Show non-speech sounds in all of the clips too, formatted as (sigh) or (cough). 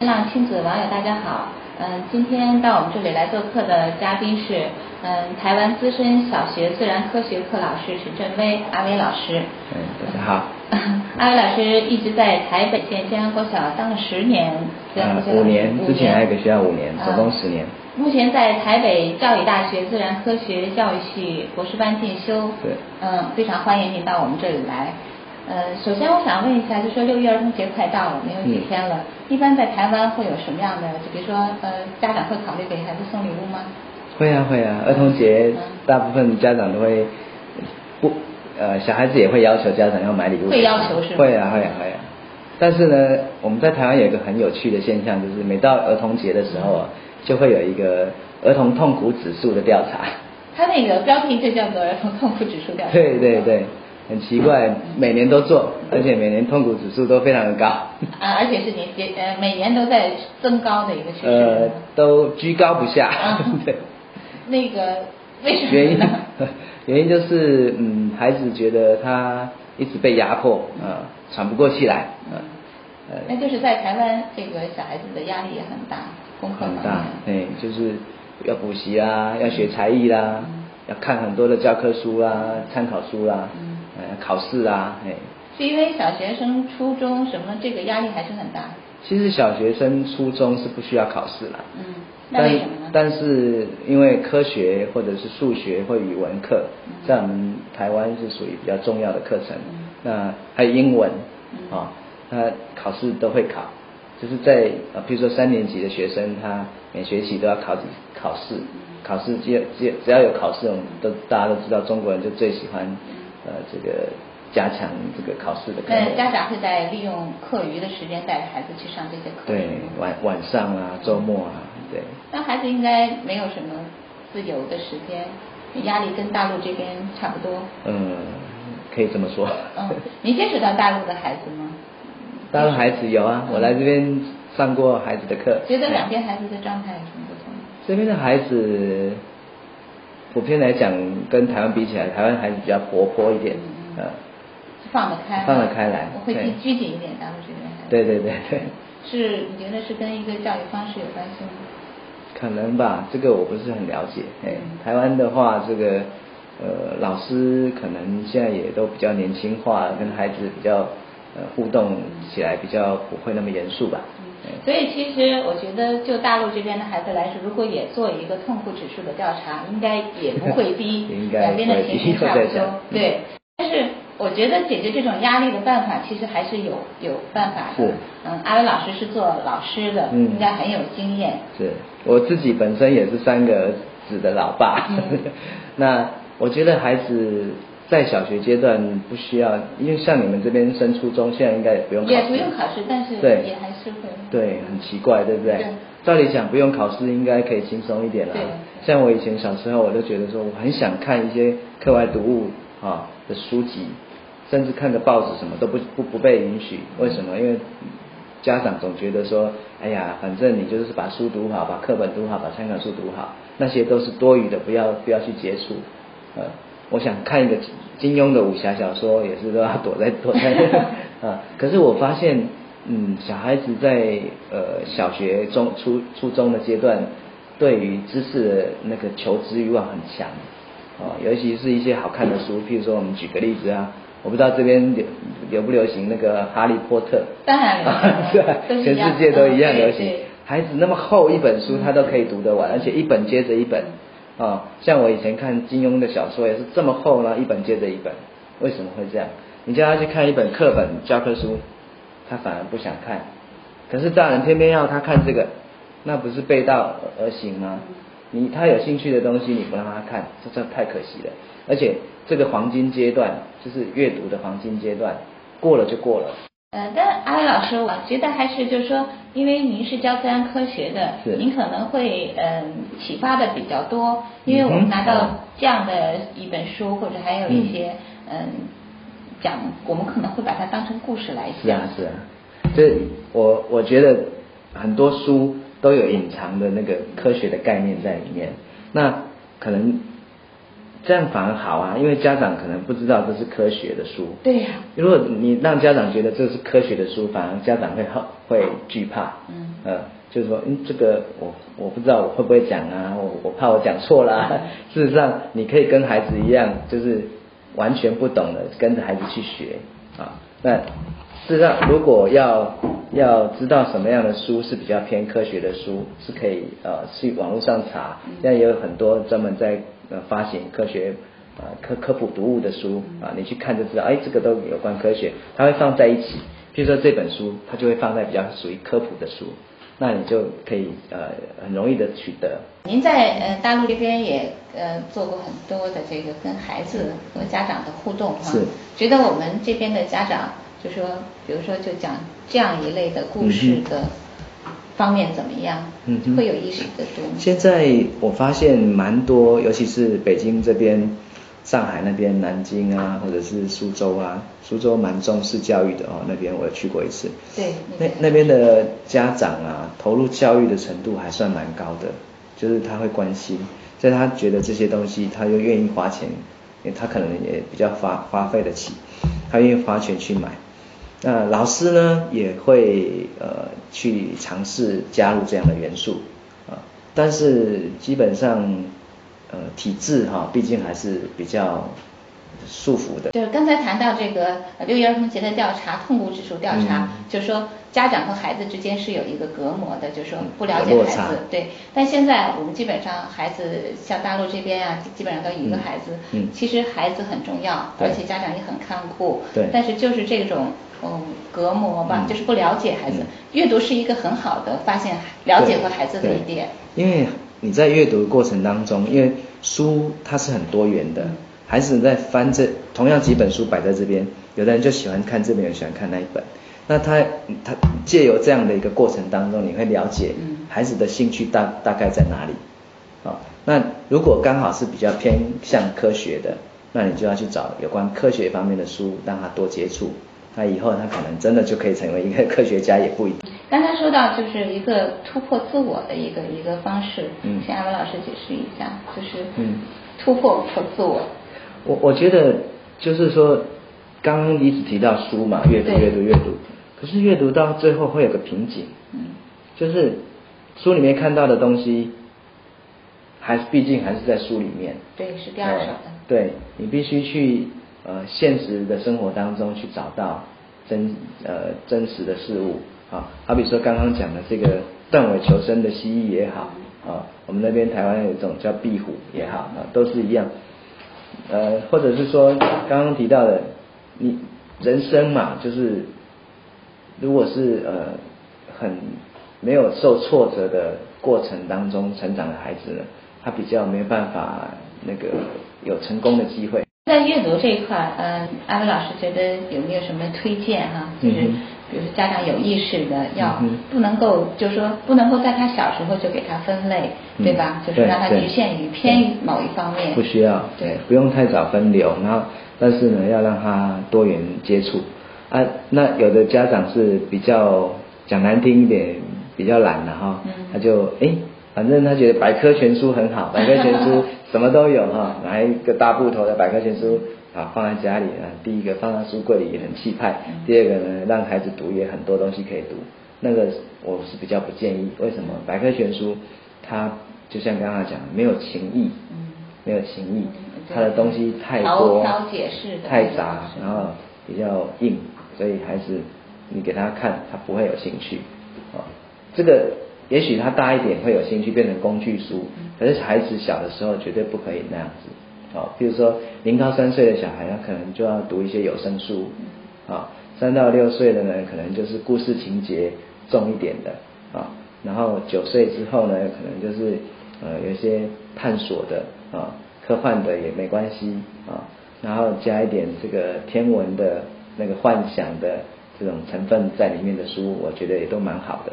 浪亲子网友大家好，嗯，今天到我们这里来做客的嘉宾是，嗯，台湾资深小学自然科学课老师史振威阿威老师。嗯，大家好。阿威老师一直在台北县建安国小当了十年，呃，五年，之前还有个学校五年，总共十年。目前在台北教育大学自然科学教育系博士班进修。对。嗯，非常欢迎您到我们这里来。呃，首先我想问一下，就说六一儿童节快到了，没有几天了，一般在台湾会有什么样的？就比如说，呃，家长会考虑给孩子送礼物吗？会啊会啊，儿童节大部分家长都会不呃，小孩子也会要求家长要买礼物。会要求是吗？会啊会啊会啊，但是呢，我们在台湾有一个很有趣的现象，就是每到儿童节的时候啊，就会有一个儿童痛苦指数的调查。他那个标题就叫做儿童痛苦指数调查。对对对。很奇怪，每年都做，而且每年痛苦指数都非常的高。啊，而且是年节呃每年都在增高的一个趋势。呃，都居高不下。(laughs) 对。那个为什么？原因 (laughs) 原因就是嗯，孩子觉得他一直被压迫，啊，喘不过气来，嗯。那就是在台湾，这个小孩子的压力也很大，功课很大，对，就是要补习啊，要学才艺啦，要看很多的教科书啊，参考书啦。考试啊，哎，是因为小学生、初中什么这个压力还是很大。其实小学生、初中是不需要考试了。嗯，那为什么呢？但是因为科学或者是数学或语文课，在我们台湾是属于比较重要的课程。嗯那还有英文，啊，他考试都会考，就是在呃，比如说三年级的学生，他每学期都要考几考试，考试只只只要有考试，我们都大家都知道，中国人就最喜欢。呃，这个加强这个考试的。那家长会在利用课余的时间带着孩子去上这些课。对，晚晚上啊，周末啊，对。那孩子应该没有什么自由的时间，压力跟大陆这边差不多。嗯，可以这么说。嗯，你接触到大陆的孩子吗？大陆孩子有啊，我来这边上过孩子的课。觉得两边孩子的状态有什么不同？这边的孩子。普遍来讲，跟台湾比起来，台湾还是比较活泼一点，呃，放得开，放得开来，我会拘拘谨一点，大陆这边。对对对对。是，你觉得是跟一个教育方式有关系吗？可能吧，这个我不是很了解。哎，台湾的话，这个呃，老师可能现在也都比较年轻化，跟孩子比较呃互动起来比较不会那么严肃吧。所以其实我觉得，就大陆这边的孩子来说，如果也做一个痛苦指数的调查，应该也不会低，(laughs) 两边的情形 (laughs) 差不多。对，但是我觉得解决这种压力的办法，其实还是有有办法的。是。嗯，阿伟老师是做老师的，应该很有经验。是，我自己本身也是三个儿子的老爸。(laughs) 那我觉得孩子。在小学阶段不需要，因为像你们这边升初中，现在应该也不用考试。也不用考试，但是对也还是会。对，很奇怪，对不对？照理讲不用考试，应该可以轻松一点了。像我以前小时候，我都觉得说，我很想看一些课外读物啊的书籍，甚至看个报纸什么都不不不被允许。为什么？因为家长总觉得说，哎呀，反正你就是把书读好，把课本读好，把参考书读好，那些都是多余的，不要不要去接触，呃。我想看一个金庸的武侠小说，也是都要躲在躲在 (laughs) 啊。可是我发现，嗯，小孩子在呃小学、中、初、初中的阶段，对于知识的那个求知欲望很强啊。尤其是一些好看的书，譬如说，我们举个例子啊，我不知道这边流流不流行那个《哈利波特》。当然流行，(laughs) 全世界都一样流行。孩子那么厚一本书，他都可以读得完，而且一本接着一本。啊，像我以前看金庸的小说也是这么厚呢，一本接着一本，为什么会这样？你叫他去看一本课本教科书，他反而不想看。可是大人偏偏要他看这个，那不是背道而行吗？你他有兴趣的东西你不让他看，这这太可惜了。而且这个黄金阶段就是阅读的黄金阶段，过了就过了。呃，但阿伟老师，我觉得还是就是说，因为您是教自然科学的，您可能会嗯启发的比较多，因为我们拿到这样的一本书，或者还有一些嗯讲，我们可能会把它当成故事来讲。是啊是啊，这我我觉得很多书都有隐藏的那个科学的概念在里面，那可能这样反而好啊，因为家长可能不知道这是科学的书。对呀。如果你让家长觉得这是科学的书，反而家长会会惧怕。嗯。呃，就是说，嗯，这个我我不知道我会不会讲啊，我我怕我讲错啦。(laughs) 事实上，你可以跟孩子一样，就是完全不懂的，跟着孩子去学啊。那事实上，如果要要知道什么样的书是比较偏科学的书，是可以呃去网络上查，现在也有很多专门在。呃，发行科学啊科科普读物的书啊，你去看就知道，哎，这个都有关科学，它会放在一起。譬如说这本书，它就会放在比较属于科普的书，那你就可以呃很容易的取得。您在呃大陆这边也呃做过很多的这个跟孩子和家长的互动哈，觉得我们这边的家长就说，比如说就讲这样一类的故事的。方面怎么样？嗯，会有意识的多。现在我发现蛮多，尤其是北京这边、上海那边、南京啊，或者是苏州啊，苏州蛮重视教育的哦。那边我也去过一次。对。那那边的家长啊，投入教育的程度还算蛮高的，就是他会关心，在他觉得这些东西，他又愿意花钱，因为他可能也比较花花费得起，他愿意花钱去买。那老师呢也会呃去尝试加入这样的元素啊，但是基本上呃体制哈，毕竟还是比较束缚的。就是刚才谈到这个六一儿童节的调查，痛苦指数调查，就是说家长和孩子之间是有一个隔膜的，就是说不了解孩子。对。但现在我们基本上孩子像大陆这边啊，基本上都一个孩子。嗯。其实孩子很重要，而且家长也很看顾。对。但是就是这种。嗯，隔膜吧，就是不了解孩子。阅读是一个很好的发现、了解和孩子的一点。因为你在阅读过程当中，因为书它是很多元的，孩子在翻这同样几本书摆在这边，有的人就喜欢看这边，有喜欢看那一本。那他他借由这样的一个过程当中，你会了解孩子的兴趣大大概在哪里。啊，那如果刚好是比较偏向科学的，那你就要去找有关科学方面的书，让他多接触。那以后他可能真的就可以成为一个科学家，也不一定。刚才说到就是一个突破自我的一个一个方式，嗯，请阿文老师解释一下，就是嗯，突破破自我。我我觉得就是说，刚刚一直提到书嘛，阅读阅读阅读，可是阅读到最后会有个瓶颈，嗯，就是书里面看到的东西，还是毕竟还是在书里面，对，是第二手的，对你必须去。呃，现实的生活当中去找到真呃真实的事物啊，好比说刚刚讲的这个断尾求生的蜥蜴也好啊，我们那边台湾有一种叫壁虎也好啊，都是一样。呃，或者是说刚刚提到的，你人生嘛，就是如果是呃很没有受挫折的过程当中成长的孩子呢，他比较没有办法那个有成功的机会。在阅读这一块，嗯，阿伟老师觉得有没有什么推荐哈？就是比如说家长有意识的要不能够，就是说不能够在他小时候就给他分类，对吧？就是让他局限于偏某一方面。不需要，对，不用太早分流，然后但是呢，要让他多元接触。啊，那有的家长是比较讲难听一点，比较懒的哈，他就哎。反正他觉得百科全书很好，(laughs) 百科全书什么都有哈，拿一个大布头的百科全书啊放在家里啊，第一个放在书柜里也很气派，第二个呢让孩子读也很多东西可以读，那个我是比较不建议，为什么？百科全书它就像刚刚讲，没有情义，没有情义，它的东西太多，太杂，然后比较硬，所以还是你给他看，他不会有兴趣啊，这个。也许他大一点会有兴趣变成工具书，可是孩子小的时候绝对不可以那样子。啊，比如说零到三岁的小孩，他可能就要读一些有声书。啊，三到六岁的呢，可能就是故事情节重一点的。啊，然后九岁之后呢，可能就是呃有一些探索的啊，科幻的也没关系啊，然后加一点这个天文的那个幻想的这种成分在里面的书，我觉得也都蛮好的。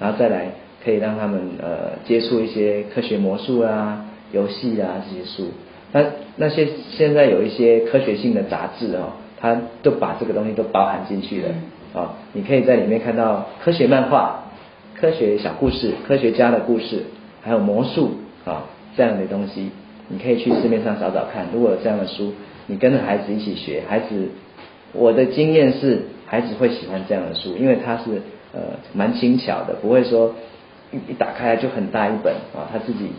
然后再来。可以让他们呃接触一些科学魔术啊、游戏啊这些书。那那些现在有一些科学性的杂志哦，它都把这个东西都包含进去了啊。你可以在里面看到科学漫画、科学小故事、科学家的故事，还有魔术啊这样的东西。你可以去市面上找找看，如果有这样的书，你跟着孩子一起学，孩子，我的经验是孩子会喜欢这样的书，因为它是呃蛮轻巧的，不会说一一打开来就很大一本啊，他自己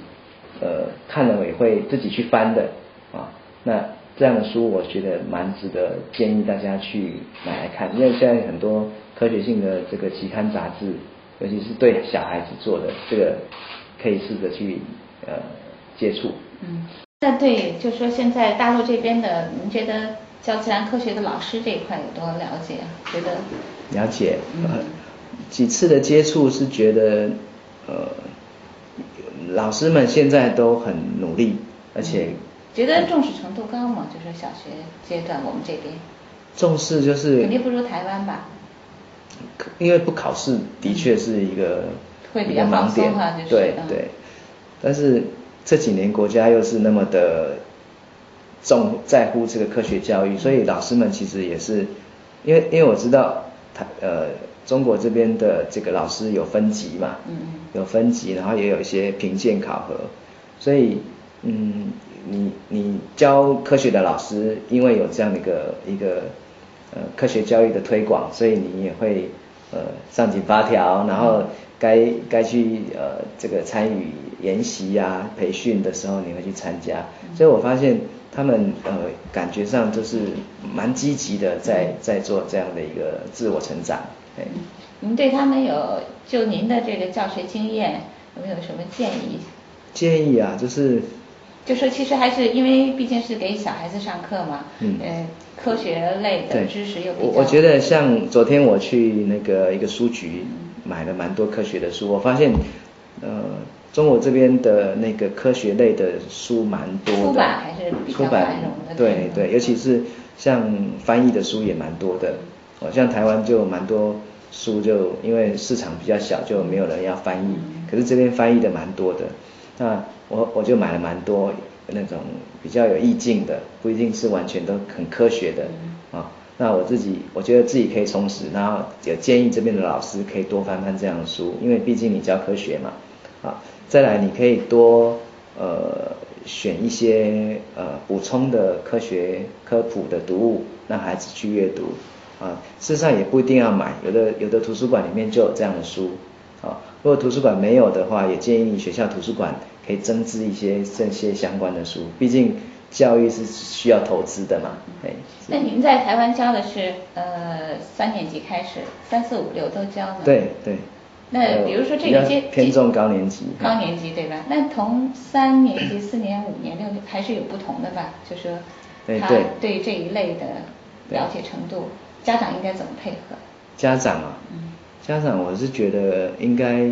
呃看了也会自己去翻的啊，那这样的书我觉得蛮值得建议大家去买来看，因为现在很多科学性的这个期刊杂志，尤其是对小孩子做的，这个可以试着去呃接触。嗯，那对，就说现在大陆这边的，您觉得教自然科学的老师这一块有多了解？觉得了解，几次的接触是觉得，呃，老师们现在都很努力，而且觉得重视程度高吗？就是小学阶段我们这边重视就是肯定不如台湾吧？因为不考试的确是一个会比较盲点，对对，但是。这几年国家又是那么的重在乎这个科学教育，所以老师们其实也是，因为因为我知道他呃中国这边的这个老师有分级嘛，嗯有分级，然后也有一些评鉴考核，所以嗯你你教科学的老师，因为有这样的一个一个呃科学教育的推广，所以你也会呃上紧发条，然后。该该去呃这个参与研习呀培训的时候，你会去参加，所以我发现他们呃感觉上就是蛮积极的，在在做这样的一个自我成长。嗯，您对他们有就您的这个教学经验有没有什么建议？建议啊，就是就说其实还是因为毕竟是给小孩子上课嘛，嗯，科学类的知识又比较。我我觉得像昨天我去那个一个书局。买了蛮多科学的书，我发现，呃，中国这边的那个科学类的书蛮多的，出版还是比较繁荣的。对对，尤其是像翻译的书也蛮多的，哦，像台湾就蛮多书，就因为市场比较小，就没有人要翻译。可是这边翻译的蛮多的，那我我就买了蛮多那种比较有意境的，不一定是完全都很科学的啊。那我自己，我觉得自己可以充实，然后也建议这边的老师可以多翻翻这样的书，因为毕竟你教科学嘛，啊，再来你可以多呃选一些呃补充的科学科普的读物，让孩子去阅读，啊，事实上也不一定要买，有的有的图书馆里面就有这样的书，啊，如果图书馆没有的话，也建议学校图书馆可以增资一些这些相关的书，毕竟。教育是需要投资的嘛？哎，那您在台湾教的是呃三年级开始，三四五六都教吗？对对。那比如说这个阶偏重高年级。高年级对吧？那同三年级、(coughs) 四年、五年、六年还是有不同的吧？就说他对这一类的了解程度，家长应该怎么配合？家长啊，嗯，家长我是觉得应该。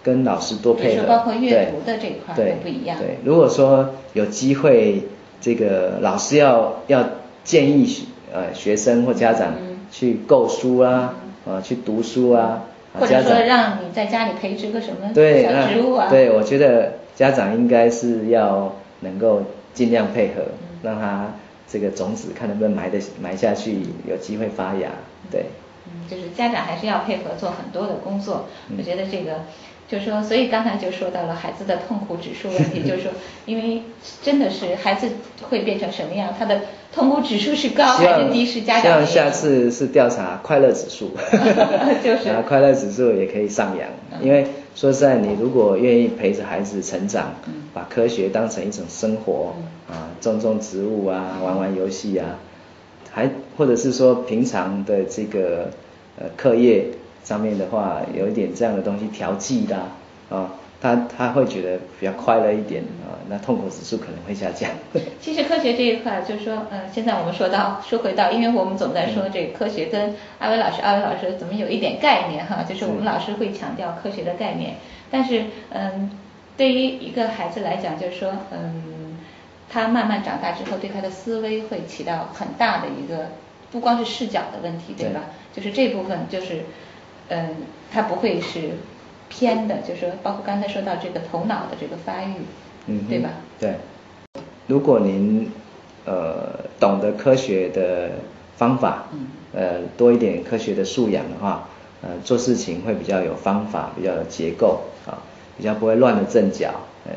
跟老师多配合，包括阅读的这一块都不一样。对，如果说有机会，这个老师要要建议呃学生或家长去购书啊，啊去读书啊，或者说让你在家里培植个什么小植物啊。对，我觉得家长应该是要能够尽量配合，让他这个种子看能不能埋的埋下去，有机会发芽。对，嗯，就是家长还是要配合做很多的工作。我觉得这个。就说，所以刚才就说到了孩子的痛苦指数问题，(laughs) 就是说，因为真的是孩子会变成什么样，他的痛苦指数是高还是低，是家长。希望下次是调查快乐指数，(laughs) 就是，(laughs) 快乐指数也可以上扬。因为说实在，你如果愿意陪着孩子成长，把科学当成一种生活啊，种种植物啊，玩玩游戏啊，还或者是说平常的这个呃课业。上面的话有一点这样的东西调剂的啊，他他会觉得比较快乐一点啊，那痛苦指数可能会下降。(laughs) 其实科学这一块就是说，呃，现在我们说到说回到，因为我们总在说这个科学跟阿伟老师，阿伟老师怎么有一点概念哈，就是我们老师会强调科学的概念，但是嗯，对于一个孩子来讲，就是说嗯，他慢慢长大之后，对他的思维会起到很大的一个，不光是视角的问题，对吧？就是这部分就是。嗯，他不会是偏的，就是说，包括刚才说到这个头脑的这个发育，嗯，对吧？对。如果您呃懂得科学的方法，嗯，呃多一点科学的素养的话，呃做事情会比较有方法，比较有结构啊，比较不会乱了阵脚，哎。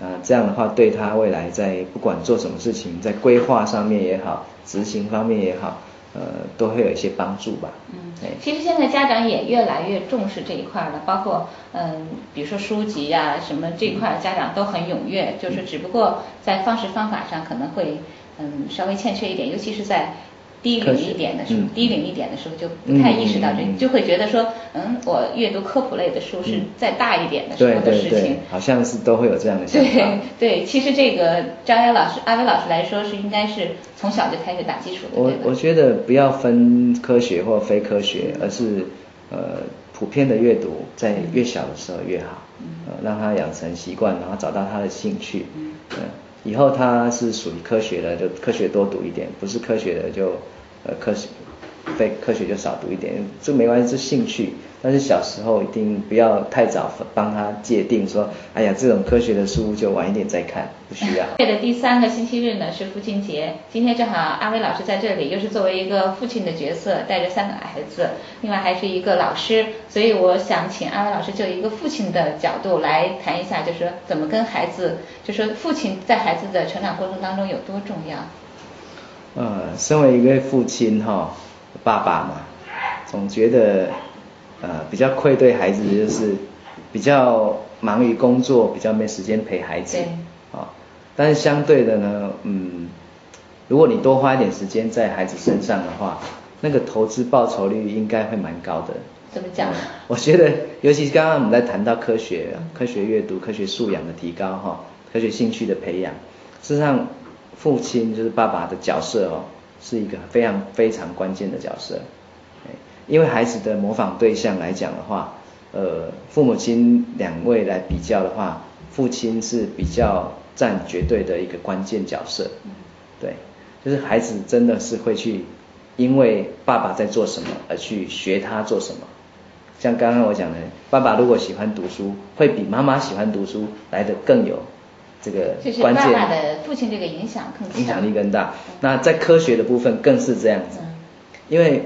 啊，这样的话对他未来在不管做什么事情，在规划上面也好，执行方面也好。呃，都会有一些帮助吧。嗯，对其实现在家长也越来越重视这一块了，包括嗯，比如说书籍呀什么这块，家长都很踊跃，就是只不过在方式方法上可能会嗯稍微欠缺一点，尤其是在。低龄一点的时候，低龄一点的时候就不太意识到这，就会觉得说，嗯，我阅读科普类的书是再大一点的时候的事情，好像是都会有这样的想法。对对，其实这个张瑶老师、阿威老师来说是应该是从小就开始打基础的。我我觉得不要分科学或非科学，而是呃普遍的阅读，在越小的时候越好，呃让他养成习惯，然后找到他的兴趣，嗯，以后他是属于科学的，就科学多读一点；不是科学的就。呃，科学学非科学就少读一点，这没关系，是兴趣。但是小时候一定不要太早帮他界定说，哎呀，这种科学的书就晚一点再看，不需要。(laughs) 月的第三个星期日呢是父亲节，今天正好阿威老师在这里，又是作为一个父亲的角色，带着三个孩子，另外还是一个老师，所以我想请阿威老师就一个父亲的角度来谈一下，就是说怎么跟孩子，就说父亲在孩子的成长过程当中有多重要。呃，身为一位父亲哈，爸爸嘛，总觉得呃比较愧对孩子，就是比较忙于工作，比较没时间陪孩子。啊，但是相对的呢，嗯，如果你多花一点时间在孩子身上的话，那个投资报酬率应该会蛮高的。怎么讲？我觉得，尤其是刚刚我们在谈到科学、科学阅读、科学素养的提高哈，科学兴趣的培养，事实上。父亲就是爸爸的角色哦，是一个非常非常关键的角色。因为孩子的模仿对象来讲的话，呃，父母亲两位来比较的话，父亲是比较占绝对的一个关键角色。对，就是孩子真的是会去因为爸爸在做什么而去学他做什么。像刚刚我讲的，爸爸如果喜欢读书，会比妈妈喜欢读书来的更有。这个关键，爸爸的父亲这个影响更影响力更大。那在科学的部分更是这样子，因为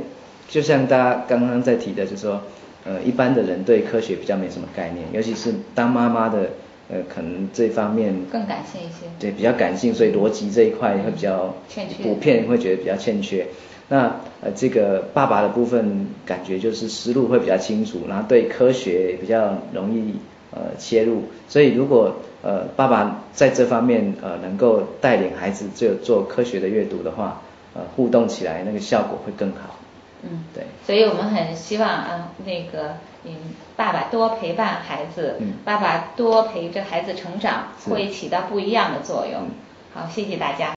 就像大家刚刚在提的，就是说，呃，一般的人对科学比较没什么概念，尤其是当妈妈的，呃，可能这方面更感性一些，对，比较感性，所以逻辑这一块会比较欠缺，普遍会觉得比较欠缺。那呃，这个爸爸的部分感觉就是思路会比较清楚，然后对科学比较容易。呃，切入，所以如果呃爸爸在这方面呃能够带领孩子就做科学的阅读的话，呃互动起来那个效果会更好。嗯，对。所以我们很希望啊那个嗯爸爸多陪伴孩子，爸爸多陪着孩子成长，会起到不一样的作用。好，谢谢大家。